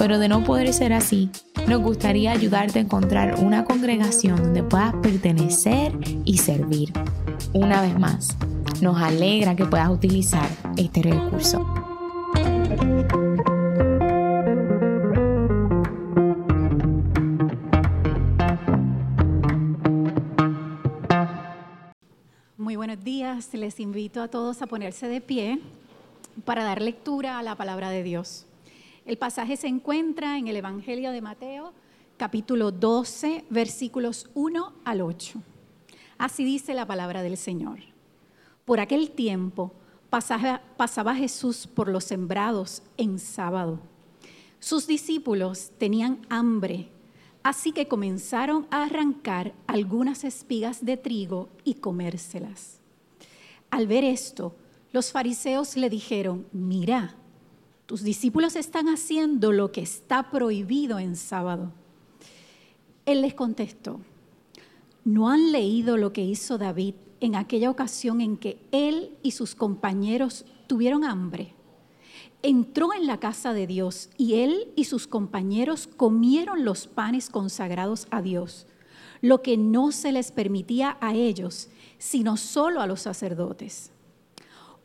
pero de no poder ser así, nos gustaría ayudarte a encontrar una congregación donde puedas pertenecer y servir. Una vez más, nos alegra que puedas utilizar este recurso. Muy buenos días, les invito a todos a ponerse de pie para dar lectura a la palabra de Dios. El pasaje se encuentra en el Evangelio de Mateo, capítulo 12, versículos 1 al 8. Así dice la palabra del Señor. Por aquel tiempo pasaba, Jesús por los sembrados en sábado. Sus discípulos tenían hambre, así que comenzaron a arrancar algunas espigas de trigo y comérselas. Al ver esto, los fariseos le dijeron, mira, tus discípulos están haciendo lo que está prohibido en sábado. Él les contestó, ¿no han leído lo que hizo David en aquella ocasión en que él y sus compañeros tuvieron hambre? Entró en la casa de Dios y él y sus compañeros comieron los panes consagrados a Dios, lo que no se les permitía a ellos, sino solo a los sacerdotes.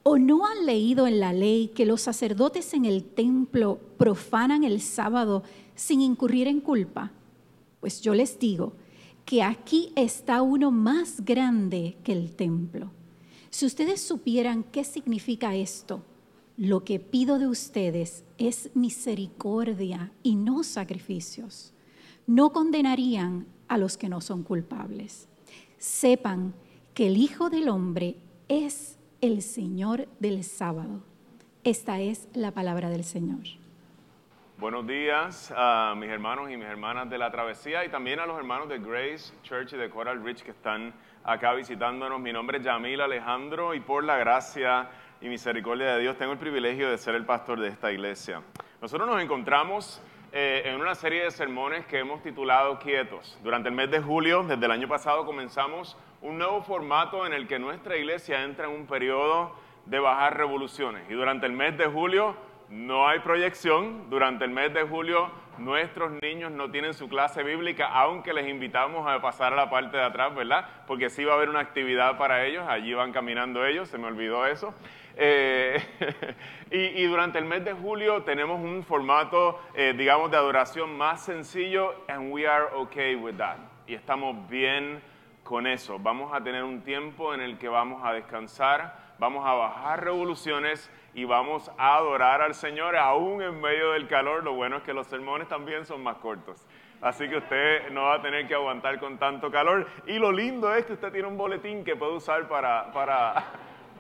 ¿O no han leído en la ley que los sacerdotes en el templo profanan el sábado sin incurrir en culpa? Pues yo les digo que aquí está uno más grande que el templo. Si ustedes supieran qué significa esto, lo que pido de ustedes es misericordia y no sacrificios. No condenarían a los que no son culpables. Sepan que el Hijo del Hombre es el Señor del sábado. Esta es la palabra del Señor. Buenos días a mis hermanos y mis hermanas de la travesía y también a los hermanos de Grace Church y de Coral Ridge que están acá visitándonos. Mi nombre es Yamil Alejandro y por la gracia y misericordia de Dios tengo el privilegio de ser el pastor de esta iglesia. Nosotros nos encontramos eh, en una serie de sermones que hemos titulado Quietos. Durante el mes de julio, desde el año pasado, comenzamos un nuevo formato en el que nuestra iglesia entra en un periodo de bajar revoluciones. Y durante el mes de julio no hay proyección, durante el mes de julio nuestros niños no tienen su clase bíblica, aunque les invitamos a pasar a la parte de atrás, ¿verdad? Porque sí va a haber una actividad para ellos, allí van caminando ellos, se me olvidó eso. Eh, y, durante el mes de julio tenemos un formato, eh, digamos, de adoración más sencillo, and we are okay with that. Y estamos bien con eso. Vamos a tener un tiempo en el que vamos a descansar, vamos a bajar revoluciones y vamos a adorar al Señor aún en medio del calor. Lo bueno es que los sermones también son más cortos. Así que usted no va a tener que aguantar con tanto calor. Y lo lindo es que usted tiene un boletín que puede usar para, para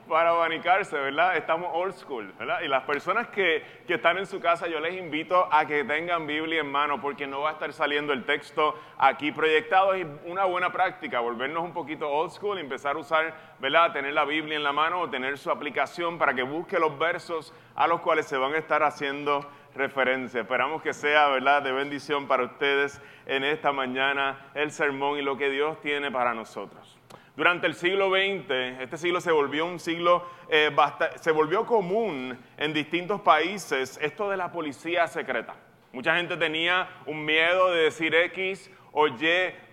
para abanicarse, ¿verdad? Estamos old school, ¿verdad? Y las personas que, que, están en su casa, yo les invito a que tengan Biblia en mano, porque no va a estar saliendo el texto aquí proyectado. Es una buena práctica, volvernos un poquito old school empezar a usar, ¿verdad? Tener la Biblia en la mano o tener su aplicación para que busque los versos a los cuales se van a estar haciendo referencia. Esperamos que sea, ¿verdad?, de bendición para ustedes en esta mañana el sermón y lo que Dios tiene para nosotros. Durante el siglo XX, este siglo se volvió un siglo, eh, se volvió común en distintos países esto de la policía secreta. Mucha gente tenía un miedo de decir X o Y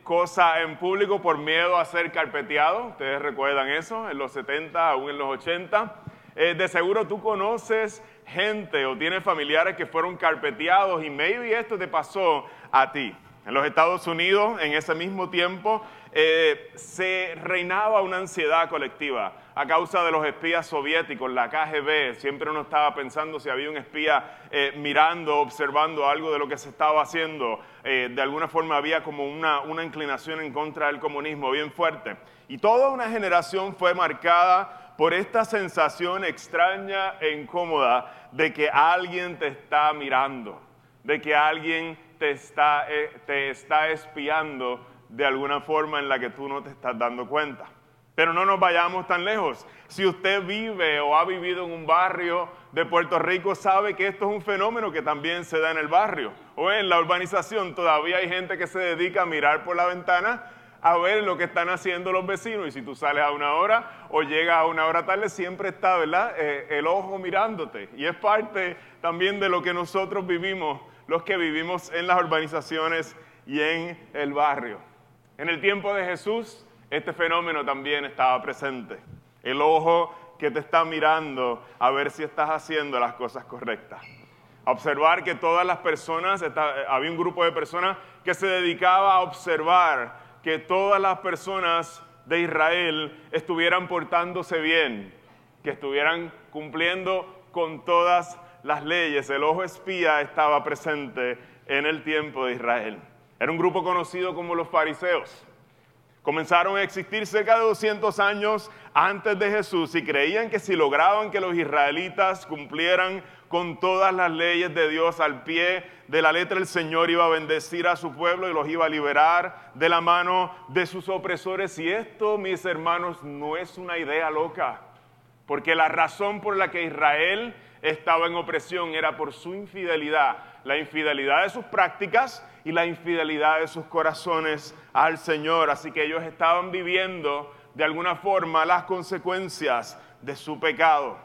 cosa en público por miedo a ser carpeteado. Ustedes recuerdan eso en los 70, aún en los 80. Eh, de seguro tú conoces gente o tienes familiares que fueron carpeteados y maybe esto te pasó a ti. En los Estados Unidos, en ese mismo tiempo, eh, se reinaba una ansiedad colectiva a causa de los espías soviéticos, la KGB. Siempre uno estaba pensando si había un espía eh, mirando, observando algo de lo que se estaba haciendo. Eh, de alguna forma había como una, una inclinación en contra del comunismo bien fuerte. Y toda una generación fue marcada por esta sensación extraña e incómoda de que alguien te está mirando, de que alguien te está, te está espiando de alguna forma en la que tú no te estás dando cuenta. Pero no nos vayamos tan lejos. Si usted vive o ha vivido en un barrio de Puerto Rico, sabe que esto es un fenómeno que también se da en el barrio o en la urbanización. Todavía hay gente que se dedica a mirar por la ventana a ver lo que están haciendo los vecinos. Y si tú sales a una hora o llegas a una hora tarde, siempre está, ¿verdad? Eh, el ojo mirándote. Y es parte también de lo que nosotros vivimos, los que vivimos en las urbanizaciones y en el barrio. En el tiempo de Jesús, este fenómeno también estaba presente. El ojo que te está mirando a ver si estás haciendo las cosas correctas. observar que todas las personas, había un grupo de personas que se dedicaba a observar que todas las personas de Israel estuvieran portándose bien, que estuvieran cumpliendo con todas las leyes. El ojo espía estaba presente en el tiempo de Israel. Era un grupo conocido como los fariseos comenzaron a existir cerca de 200 años antes de Jesús y creían que si lograban que los israelitas cumplieran con todas las leyes de Dios al pie de la letra, el Señor iba a bendecir a su pueblo y los iba a liberar de la mano de sus opresores. Y esto, mis hermanos, no es una idea loca, porque la razón por la que Israel estaba en opresión era por su infidelidad, la infidelidad de sus prácticas y la infidelidad de sus corazones al Señor. Así que ellos estaban viviendo de alguna forma las consecuencias de su pecado.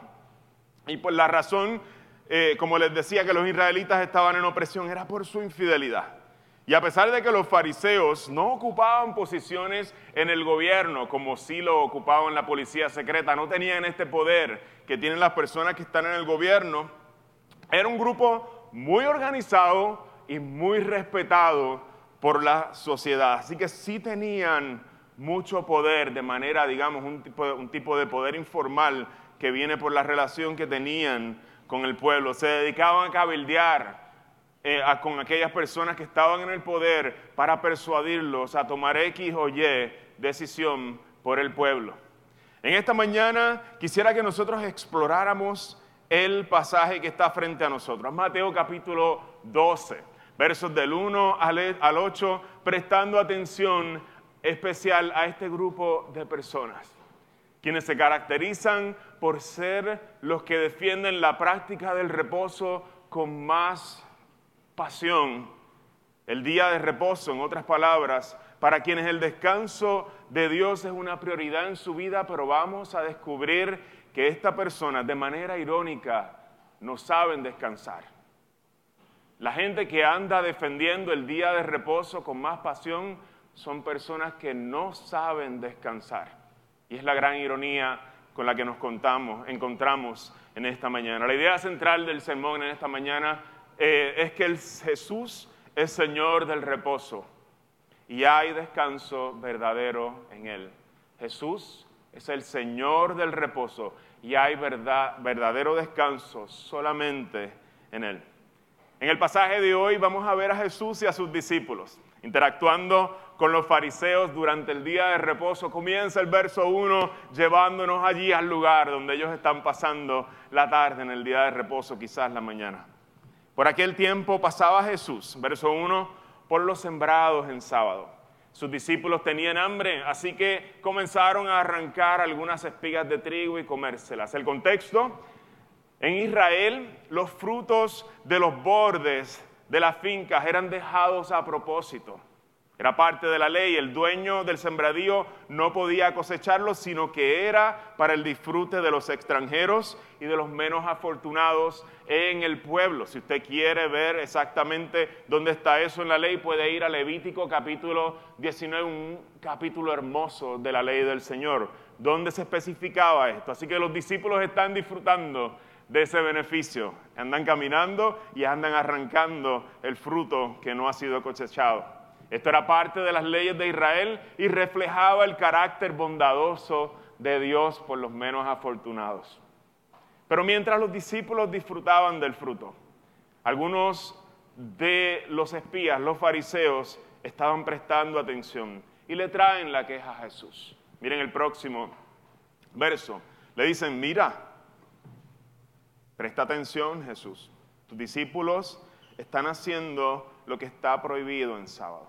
Y por la razón, eh, como les decía, que los israelitas estaban en opresión era por su infidelidad. Y a pesar de que los fariseos no ocupaban posiciones en el gobierno, como sí lo ocupaban la policía secreta, no tenían este poder que tienen las personas que están en el gobierno, era un grupo muy organizado, y muy respetado por la sociedad. Así que sí tenían mucho poder de manera, digamos, un tipo, de, poder informal que viene por la relación que tenían con el pueblo. Se dedicaban a cabildear eh, con aquellas personas que estaban en el poder para persuadirlos a tomar X o Y decisión por el pueblo. En esta mañana quisiera que nosotros exploráramos el pasaje que está frente a nosotros, Mateo capítulo 12 versos del 1 al 8, prestando atención especial a este grupo de personas, quienes se caracterizan por ser los que defienden la práctica del reposo con más pasión. El día de reposo, en otras palabras, para quienes el descanso de Dios es una prioridad en su vida, pero vamos a descubrir que esta persona, de manera irónica, no saben descansar. La gente que anda defendiendo el día de reposo con más pasión son personas que no saben descansar. Y es la gran ironía con la que nos contamos, encontramos en esta mañana. La idea central del sermón en esta mañana eh, es que el Jesús es Señor del reposo y hay descanso verdadero en Él. Jesús es el Señor del reposo y hay verdad, verdadero descanso solamente en Él. En el pasaje de hoy vamos a ver a Jesús y a sus discípulos interactuando con los fariseos durante el día de reposo. Comienza el verso 1 llevándonos allí al lugar donde ellos están pasando la tarde en el día de reposo, quizás la mañana. Por aquel tiempo pasaba Jesús, verso 1, por los sembrados en sábado. Sus discípulos tenían hambre, así que comenzaron a arrancar algunas espigas de trigo y comérselas. El contexto en Israel, los frutos de los bordes de las fincas eran dejados a propósito. Era parte de la ley. El dueño del sembradío no podía cosecharlos, sino que era para el disfrute de los extranjeros y de los menos afortunados en el pueblo. Si usted quiere ver exactamente dónde está eso en la ley, puede ir a Levítico capítulo 19, un capítulo hermoso de la ley del Señor, donde se especificaba esto. Así que los discípulos están disfrutando de ese beneficio. Andan caminando y andan arrancando el fruto que no ha sido cosechado. Esto era parte de las leyes de Israel y reflejaba el carácter bondadoso de Dios por los menos afortunados. Pero mientras los discípulos disfrutaban del fruto, algunos de los espías, los fariseos, estaban prestando atención y le traen la queja a Jesús. Miren el próximo verso. Le dicen, mira, Presta atención, Jesús. Tus discípulos están haciendo lo que está prohibido en sábado.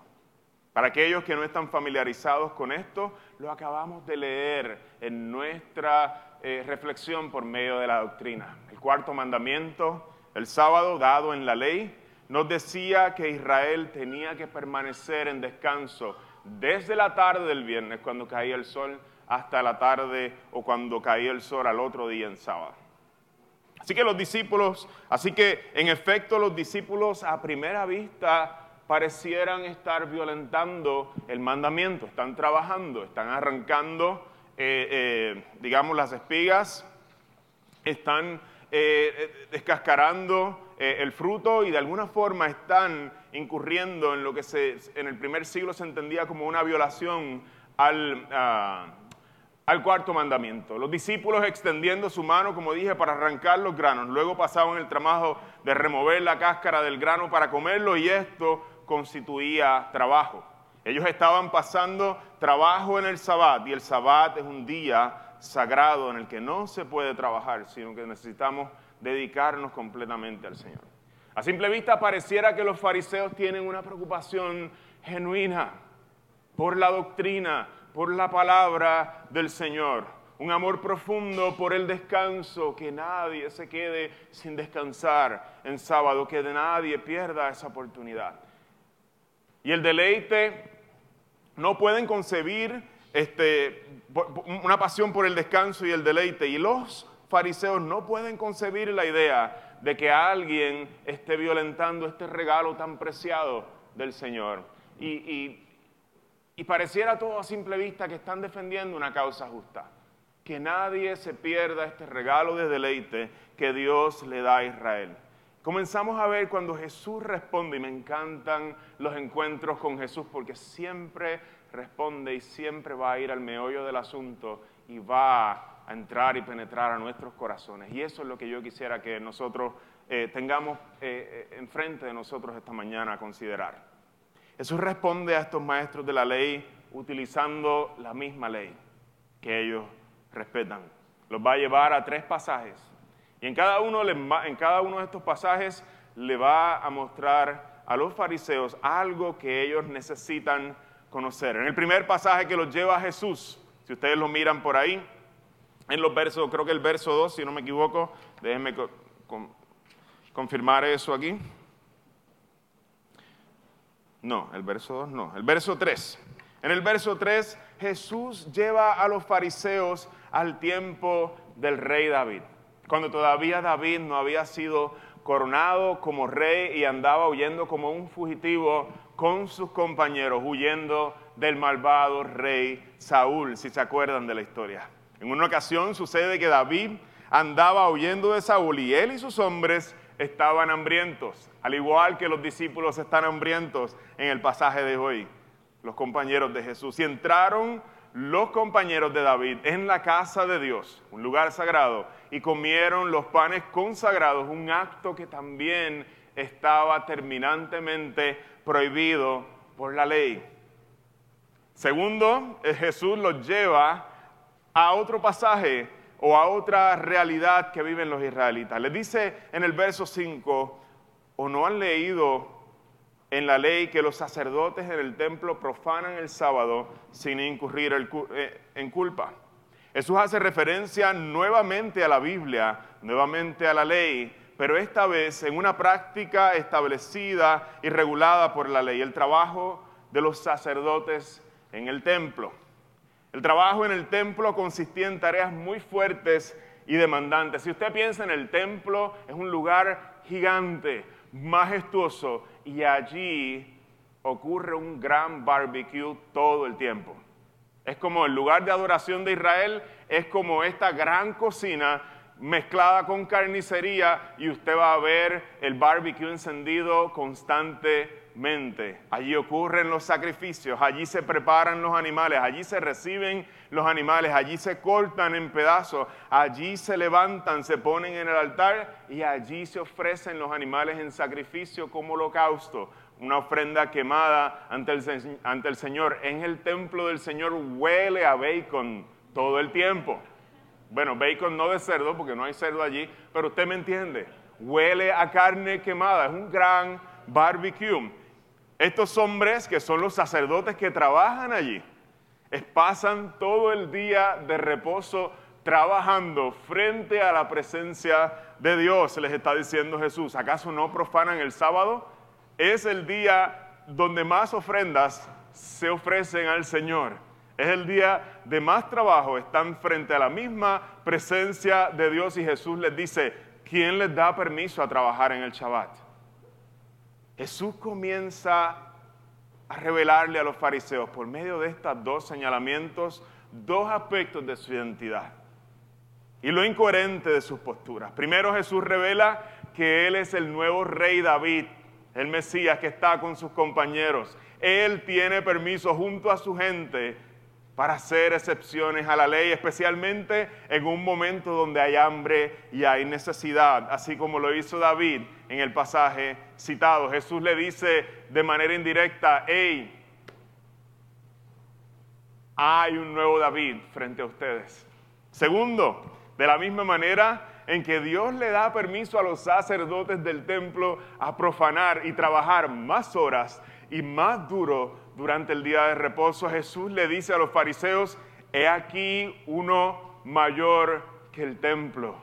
Para aquellos que no están familiarizados con esto, lo acabamos de leer en nuestra eh, reflexión por medio de la doctrina. El cuarto mandamiento, el sábado dado en la ley, nos decía que Israel tenía que permanecer en descanso desde la tarde del viernes, cuando caía el sol, hasta la tarde o cuando caía el sol al otro día en sábado. Así que los discípulos, así que en efecto los discípulos a primera vista parecieran estar violentando el mandamiento, están trabajando, están arrancando, eh, eh, digamos, las espigas, están eh, descascarando el fruto y de alguna forma están incurriendo en lo que en el primer siglo se entendía como una violación al, al cuarto mandamiento. Los discípulos extendiendo su mano, como dije, para arrancar los granos. Luego pasaban el trabajo de remover la cáscara del grano para comerlo y esto constituía trabajo. Ellos estaban pasando trabajo en el sabbat y el sabbat es un día sagrado en el que no se puede trabajar, sino que necesitamos dedicarnos completamente al Señor. A simple vista pareciera que los fariseos tienen una preocupación genuina por la doctrina, por la palabra del Señor, un amor profundo por el descanso, que nadie se quede sin descansar en sábado, que nadie pierda esa oportunidad. Y el deleite, no pueden concebir este, una pasión por el descanso y el deleite. Y los fariseos no pueden concebir la idea de que alguien esté violentando este regalo tan preciado del Señor. y y pareciera todo a simple vista que están defendiendo una causa justa. Que nadie se pierda este regalo de deleite que Dios le da a Israel. Comenzamos a ver cuando Jesús responde, y me encantan los encuentros con Jesús porque siempre responde y siempre va a ir al meollo del asunto y va a entrar y penetrar a nuestros corazones. Y eso es lo que yo quisiera que nosotros eh, tengamos eh, eh, enfrente de nosotros esta mañana a considerar. Jesús responde a estos maestros de la ley utilizando la misma ley que ellos respetan. Los va a llevar a tres pasajes. Y en cada uno, en cada uno de estos pasajes le va a mostrar a los fariseos algo que ellos necesitan conocer. En el primer pasaje que los lleva a Jesús, si ustedes lo miran por ahí, en los versos, creo que el verso 2, si no me equivoco, déjenme confirmar eso aquí. No, el verso 2 no, el verso 3. En el verso 3 Jesús lleva a los fariseos al tiempo del rey David, cuando todavía David no había sido coronado como rey y andaba huyendo como un fugitivo con sus compañeros, huyendo del malvado rey Saúl, si se acuerdan de la historia. En una ocasión sucede que David andaba huyendo de Saúl y él y sus hombres estaban hambrientos, al igual que los discípulos están hambrientos en el pasaje de hoy, los compañeros de Jesús. Y entraron los compañeros de David en la casa de Dios, un lugar sagrado, y comieron los panes consagrados, un acto que también estaba terminantemente prohibido por la ley. Segundo, eh, Jesús los lleva a otro pasaje o a otra realidad que viven los israelitas. Les dice en el verso 5, o no han leído en la ley que los sacerdotes en el templo profanan el sábado sin incurrir eh, en culpa. Jesús hace referencia nuevamente a la Biblia, nuevamente a la ley, pero esta vez en una práctica establecida y regulada por la ley, el trabajo de los sacerdotes en el templo. El trabajo en el templo consistía en tareas muy fuertes y demandantes. Si usted piensa en el templo, es un lugar gigante, majestuoso, y allí ocurre un gran barbecue todo el tiempo. Es como el lugar de adoración de Israel, es como esta gran cocina mezclada con carnicería y usted va a ver el barbecue encendido constante Allí ocurren los sacrificios, allí se preparan los animales, allí se reciben los animales, allí se cortan en pedazos, allí se levantan, se ponen en el altar y allí se ofrecen los animales en sacrificio como holocausto, una ofrenda quemada ante el, ante el Señor. En el templo del Señor huele a bacon todo el tiempo. Bueno, bacon no de cerdo, porque no hay cerdo allí, pero usted me entiende. Huele a carne quemada, es un gran barbecue. Estos hombres, que son los sacerdotes que trabajan allí, pasan todo el día de reposo trabajando frente a la presencia de Dios, les está diciendo Jesús. ¿Acaso no profanan el sábado? Es el día donde más ofrendas se ofrecen al Señor. Es el día de más trabajo. Están frente a la misma presencia de Dios y Jesús les dice, ¿quién les da permiso a trabajar en el Shabbat? Jesús comienza a revelarle a los fariseos por medio de estos dos señalamientos dos aspectos de su identidad y lo incoherente de sus posturas. Primero Jesús revela que Él es el nuevo rey David, el Mesías que está con sus compañeros. Él tiene permiso junto a su gente para hacer excepciones a la ley, especialmente en un momento donde hay hambre y hay necesidad, así como lo hizo David en el pasaje citado. Jesús le dice de manera indirecta, hey, hay un nuevo David frente a ustedes. Segundo, de la misma manera en que Dios le da permiso a los sacerdotes del templo a profanar y trabajar más horas y más duro durante el día de reposo, Jesús le dice a los fariseos, he aquí uno mayor que el templo.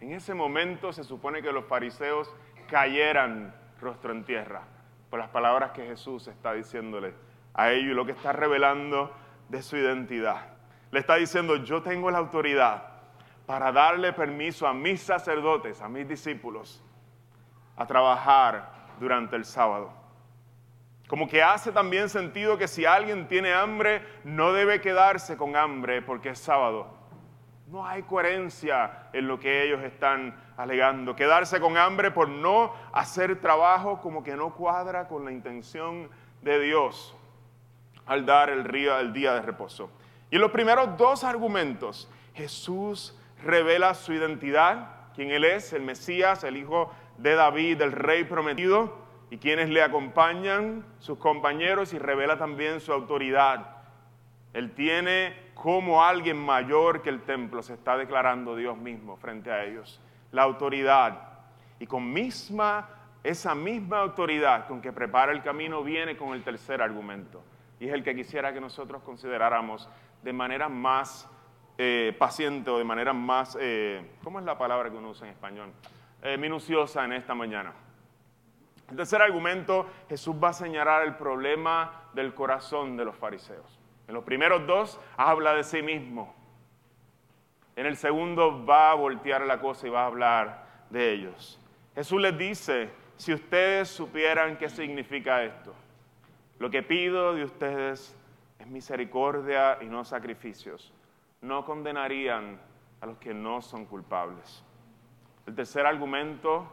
En ese momento se supone que los fariseos cayeran rostro en tierra por las palabras que Jesús está diciéndole a ellos y lo que está revelando de su identidad. Le está diciendo, yo tengo la autoridad para darle permiso a mis sacerdotes, a mis discípulos, a trabajar durante el sábado. Como que hace también sentido que si alguien tiene hambre, no debe quedarse con hambre porque es sábado. No hay coherencia en lo que ellos están alegando. Quedarse con hambre por no hacer trabajo como que no cuadra con la intención de Dios al dar el, el día de reposo. Y en los primeros dos argumentos, Jesús revela su identidad, quién Él es, el Mesías, el Hijo de David, el Rey prometido y quienes le acompañan, sus compañeros, y revela también su autoridad. Él tiene como alguien mayor que el templo, se está declarando Dios mismo frente a ellos, la autoridad. Y con misma, esa misma autoridad con que prepara el camino viene con el tercer argumento. Y es el que quisiera que nosotros consideráramos de manera más eh, paciente o de manera más, eh, ¿cómo es la palabra que uno usa en español? Eh, minuciosa en esta mañana. El tercer argumento, Jesús va a señalar el problema del corazón de los fariseos. En los primeros dos habla de sí mismo. En el segundo va a voltear la cosa y va a hablar de ellos. Jesús les dice, si ustedes supieran qué significa esto, lo que pido de ustedes es misericordia y no sacrificios, no condenarían a los que no son culpables. El tercer argumento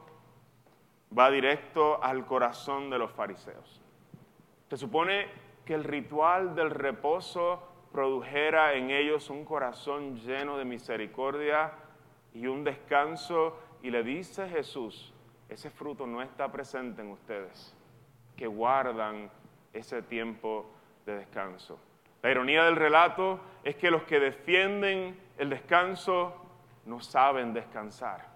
va directo al corazón de los fariseos. Se supone que el ritual del reposo produjera en ellos un corazón lleno de misericordia y un descanso. Y le dice Jesús, ese fruto no está presente en ustedes, que guardan ese tiempo de descanso. La ironía del relato es que los que defienden el descanso no saben descansar.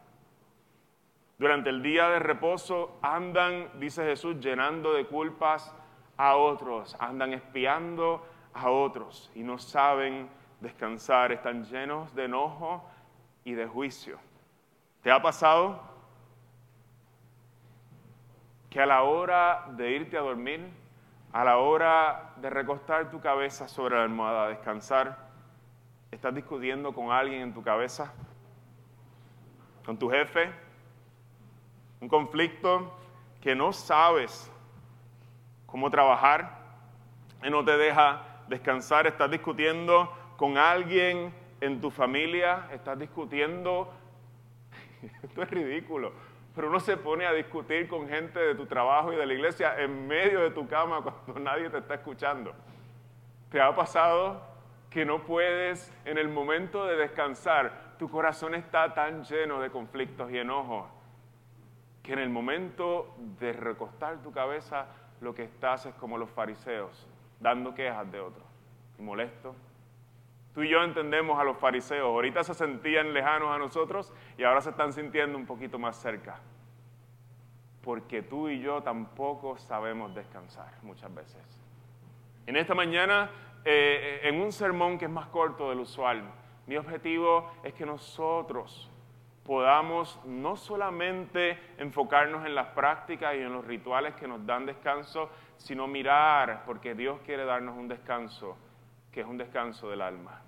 Durante el día de reposo andan, dice Jesús, llenando de culpas a otros, andan espiando a otros y no saben descansar, están llenos de enojo y de juicio. ¿Te ha pasado que a la hora de irte a dormir, a la hora de recostar tu cabeza sobre la almohada, a descansar, estás discutiendo con alguien en tu cabeza, con tu jefe, un conflicto que no sabes cómo trabajar y no te deja descansar, estás discutiendo con alguien en tu familia, estás discutiendo, esto es ridículo, pero uno se pone a discutir con gente de tu trabajo y de la iglesia en medio de tu cama cuando nadie te está escuchando. ¿Te ha pasado que no puedes en el momento de descansar, tu corazón está tan lleno de conflictos y enojos que en el momento de recostar tu cabeza lo que estás es como los fariseos, dando quejas de otros, y molesto. Tú y yo entendemos a los fariseos, ahorita se sentían lejanos a nosotros y ahora se están sintiendo un poquito más cerca. porque tú y yo tampoco sabemos descansar muchas veces. En esta mañana, eh, en un sermón que es más corto del usual, mi objetivo es que nosotros podamos no solamente enfocarnos en las prácticas y en los rituales que nos dan descanso, sino mirar, porque Dios quiere darnos un descanso, que es un descanso del alma.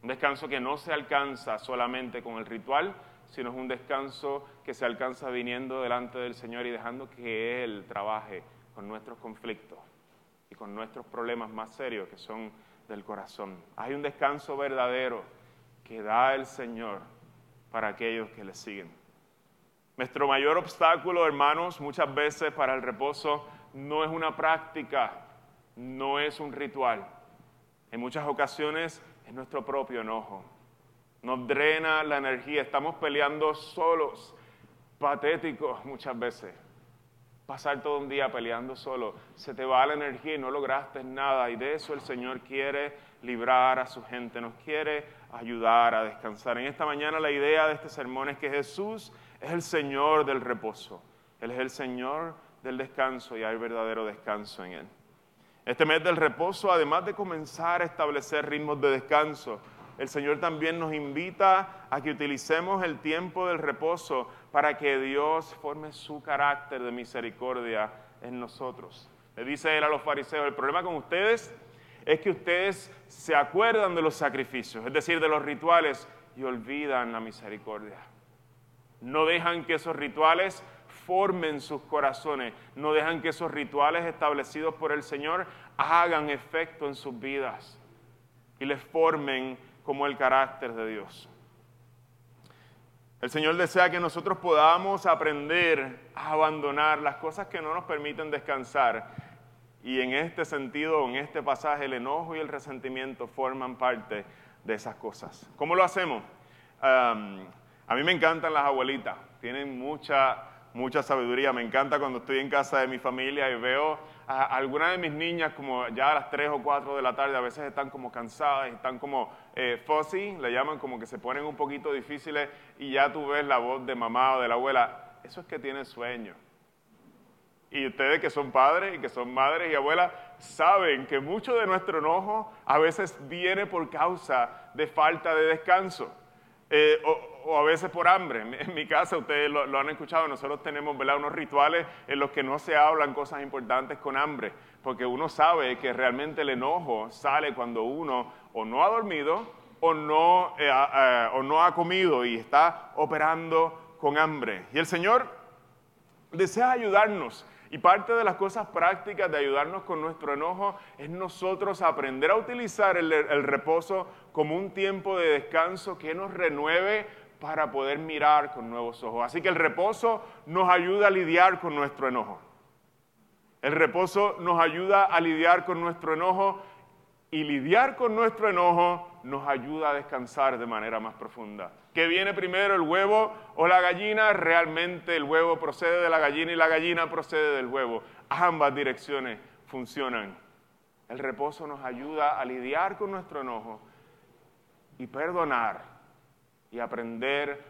Un descanso que no se alcanza solamente con el ritual, sino es un descanso que se alcanza viniendo delante del Señor y dejando que Él trabaje con nuestros conflictos y con nuestros problemas más serios que son del corazón. Hay un descanso verdadero que da el Señor para aquellos que le siguen. Nuestro mayor obstáculo, hermanos, muchas veces para el reposo no es una práctica, no es un ritual. En muchas ocasiones es nuestro propio enojo. Nos drena la energía, estamos peleando solos, patéticos muchas veces. Pasar todo un día peleando solo, se te va la energía y no lograste nada. Y de eso el Señor quiere librar a su gente, nos quiere ayudar a descansar. En esta mañana la idea de este sermón es que Jesús es el Señor del reposo. Él es el Señor del descanso y hay verdadero descanso en Él. Este mes del reposo, además de comenzar a establecer ritmos de descanso, el Señor también nos invita a que utilicemos el tiempo del reposo para que Dios forme su carácter de misericordia en nosotros. Le dice él a los fariseos, el problema con ustedes es que ustedes se acuerdan de los sacrificios, es decir, de los rituales, y olvidan la misericordia. No dejan que esos rituales formen sus corazones, no dejan que esos rituales establecidos por el Señor hagan efecto en sus vidas y les formen como el carácter de Dios. El Señor desea que nosotros podamos aprender a abandonar las cosas que no nos permiten descansar. Y en este sentido, en este pasaje, el enojo y el resentimiento forman parte de esas cosas. ¿Cómo lo hacemos? a mí me encantan las abuelitas, tienen mucha mucha sabiduría. Me encanta cuando estoy en casa de mi familia y veo a algunas de mis niñas como ya a las 3 o 4 de la tarde, a veces están como cansadas, están como eh, fuzzy, le llaman como que se ponen un poquito difíciles y ya tú ves la voz de mamá o de la abuela. Eso es que tienen sueño. Y ustedes que son padres y que son madres y abuelas saben que mucho de nuestro enojo a veces viene por causa de falta de descanso. Eh, o, a veces por hambre. En mi casa, ustedes lo, han escuchado, nosotros tenemos unos rituales en los que no se hablan cosas importantes con hambre, porque uno sabe que realmente el enojo sale cuando uno o no ha dormido o no, eh, o no ha comido y está operando con hambre. Y el Señor desea ayudarnos y parte de las cosas prácticas de ayudarnos con nuestro enojo es nosotros aprender a utilizar el, reposo como un tiempo de descanso que nos renueve para poder mirar con nuevos ojos. Así que el reposo nos ayuda a lidiar con nuestro enojo. El reposo nos ayuda a lidiar con nuestro enojo y lidiar con nuestro enojo nos ayuda a descansar de manera más profunda. ¿Qué viene primero, el huevo o la gallina? Realmente el huevo procede de la gallina y la gallina procede del huevo. Ambas direcciones funcionan. El reposo nos ayuda a lidiar con nuestro enojo y perdonar y aprender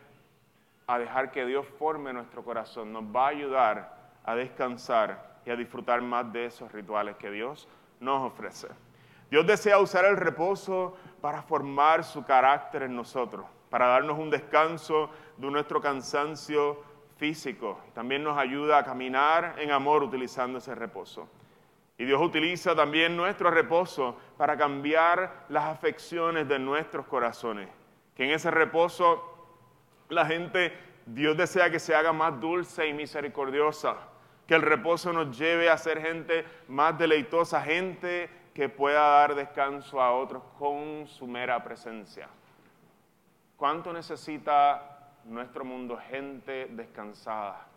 a dejar que Dios forme nuestro corazón. Nos va a ayudar a descansar y a disfrutar más de esos rituales que Dios nos ofrece. Dios desea usar el reposo para formar su carácter en nosotros, para darnos un descanso de nuestro cansancio físico. También nos ayuda a caminar en amor utilizando ese reposo. Y Dios utiliza también nuestro reposo para cambiar las afecciones de nuestros corazones. Que en ese reposo la gente, Dios desea que se haga más dulce y misericordiosa. Que el reposo nos lleve a ser gente más deleitosa, gente que pueda dar descanso a otros con su mera presencia. ¿Cuánto necesita nuestro mundo gente descansada?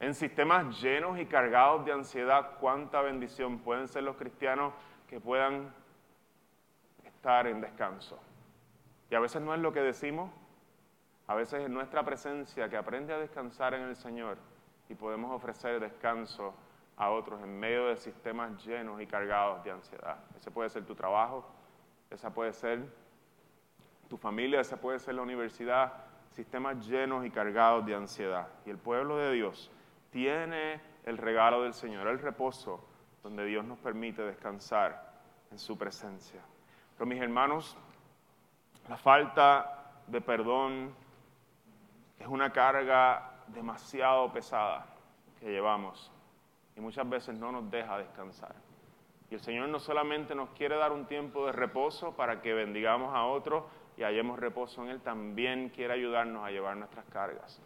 En sistemas llenos y cargados de ansiedad, cuánta bendición pueden ser los cristianos que puedan estar en descanso. Y a veces no es lo que decimos, a veces es nuestra presencia que aprende a descansar en el Señor y podemos ofrecer descanso a otros en medio de sistemas llenos y cargados de ansiedad. Ese puede ser tu trabajo, esa puede ser tu familia, esa puede ser la universidad, sistemas llenos y cargados de ansiedad. Y el pueblo de Dios tiene el regalo del Señor, el reposo, donde Dios nos permite descansar en su presencia. Pero mis hermanos, la falta de perdón es una carga demasiado pesada que llevamos y muchas veces no nos deja descansar. Y el Señor no solamente nos quiere dar un tiempo de reposo para que bendigamos a otros y hallemos reposo en Él, también quiere ayudarnos a llevar nuestras cargas.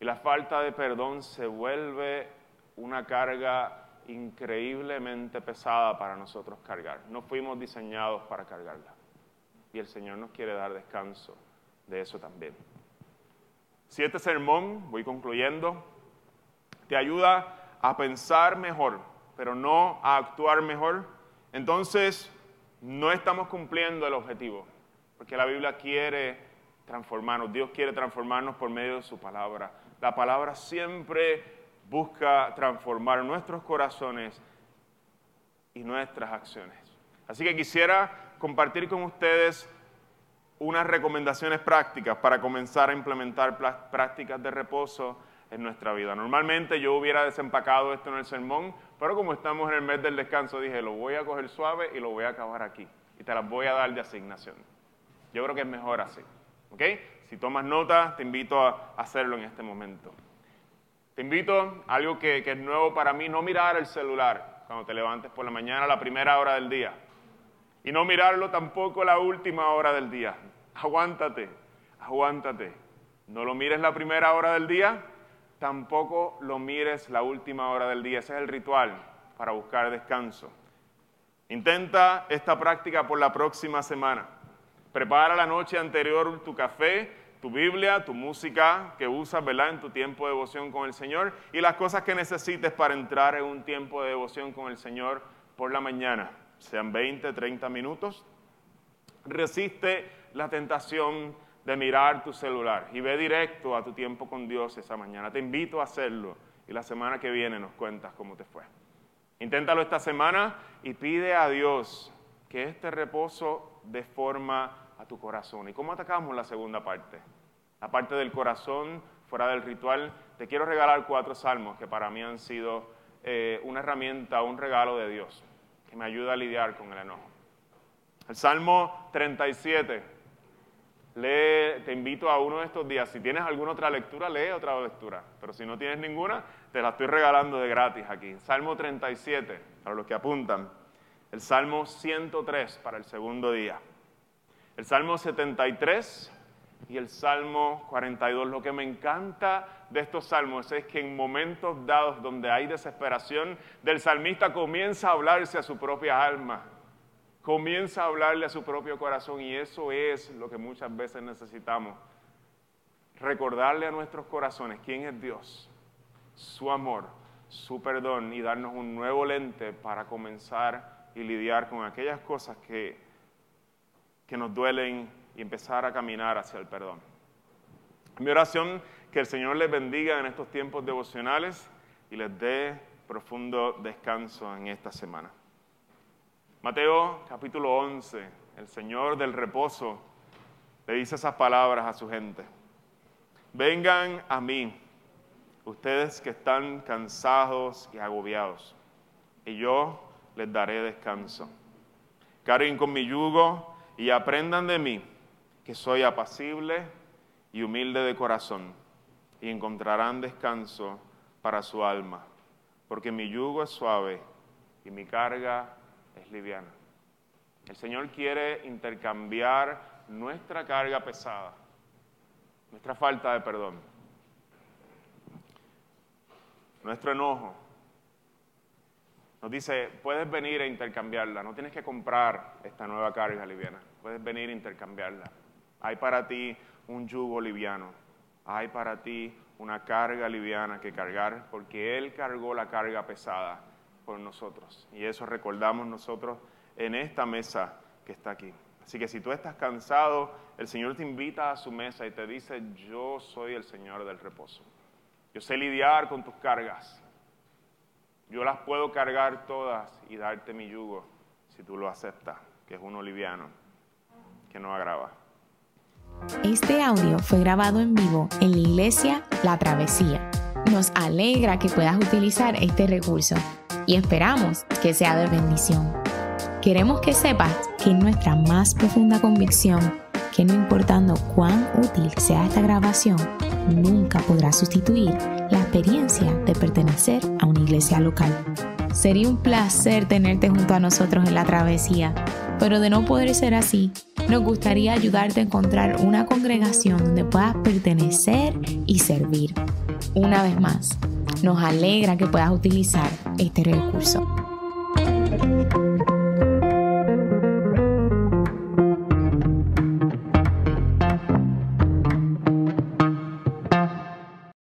Y la falta de perdón se vuelve una carga increíblemente pesada para nosotros cargar. No fuimos diseñados para cargarla. Y el Señor nos quiere dar descanso de eso también. Si este sermón, voy concluyendo, te ayuda a pensar mejor, pero no a actuar mejor, entonces no estamos cumpliendo el objetivo, porque la Biblia quiere transformarnos, Dios quiere transformarnos por medio de su palabra. La palabra siempre busca transformar nuestros corazones y nuestras acciones. Así que quisiera compartir con ustedes unas recomendaciones prácticas para comenzar a implementar prácticas de reposo en nuestra vida. Normalmente yo hubiera desempacado esto en el sermón, pero como estamos en el mes del descanso, dije, lo voy a coger suave y lo voy a acabar aquí. Y te las voy a dar de asignación. Yo creo que es mejor así. ¿Ok? Si tomas nota, te invito a hacerlo en este momento. Te invito a algo que, que es nuevo para mí, no mirar el celular cuando te levantes por la mañana, la primera hora del día. Y no mirarlo tampoco la última hora del día. Aguántate, aguántate. No lo mires la primera hora del día, tampoco lo mires la última hora del día. Ese es el ritual para buscar descanso. Intenta esta práctica por la próxima semana. Prepara la noche anterior tu café, tu Biblia, tu música que usas ¿verdad? en tu tiempo de devoción con el Señor y las cosas que necesites para entrar en un tiempo de devoción con el Señor por la mañana, sean 20, 30 minutos. Resiste la tentación de mirar tu celular y ve directo a tu tiempo con Dios esa mañana. Te invito a hacerlo y la semana que viene nos cuentas cómo te fue. Inténtalo esta semana y pide a Dios que este reposo dé forma a tu corazón. ¿Y cómo atacamos la segunda parte? La parte del corazón, fuera del ritual. Te quiero regalar cuatro salmos que para mí han sido eh, una herramienta, un regalo de Dios, que me ayuda a lidiar con el enojo. El Salmo 37 lee, te invito a uno de estos días. Si tienes alguna otra lectura, lee otra lectura. Pero si no tienes ninguna, te la estoy regalando de gratis aquí. Salmo 37, para los que apuntan. El Salmo 103 para el segundo día. El Salmo 73 y el Salmo 42. Lo que me encanta de estos salmos es que en momentos dados donde hay desesperación, del salmista comienza a hablarse a su propia alma comienza a hablarle a su propio corazón y eso es lo que muchas veces necesitamos. Recordarle a nuestros corazones quién es Dios, su amor, su perdón y darnos un nuevo lente para comenzar y lidiar con aquellas cosas que, que nos duelen y empezar a caminar hacia el perdón. Mi oración, que el Señor les bendiga en estos tiempos devocionales y les dé profundo descanso en esta semana. Mateo capítulo 11, el Señor del reposo le dice esas palabras a su gente. Vengan a mí, ustedes que están cansados y agobiados, y yo les daré descanso. Carguen con mi yugo y aprendan de mí, que soy apacible y humilde de corazón, y encontrarán descanso para su alma, porque mi yugo es suave y mi carga es liviana. El Señor quiere intercambiar nuestra carga pesada, nuestra falta de perdón, nuestro enojo. Nos dice, puedes venir a intercambiarla, no tienes que comprar esta nueva carga liviana, puedes venir a intercambiarla. Hay para ti un yugo liviano, hay para ti una carga liviana que cargar, porque Él cargó la carga pesada por nosotros. Y eso recordamos nosotros en esta mesa que está aquí. Así que si tú estás cansado, el Señor te invita a su mesa y te dice, yo soy el Señor del reposo. Yo sé lidiar con tus cargas. Yo las puedo cargar todas y darte mi yugo si tú lo aceptas, que es uno liviano, que no agrava. Este audio fue grabado en vivo en la iglesia La Travesía. Nos alegra que puedas utilizar este recurso y esperamos que sea de bendición. Queremos que sepas que nuestra más profunda convicción que no importando cuán útil sea esta grabación, nunca podrá sustituir la experiencia de pertenecer a una iglesia local. Sería un placer tenerte junto a nosotros en la travesía, pero de no poder ser así, nos gustaría ayudarte a encontrar una congregación donde puedas pertenecer y servir. Una vez más, nos alegra que puedas utilizar este recurso.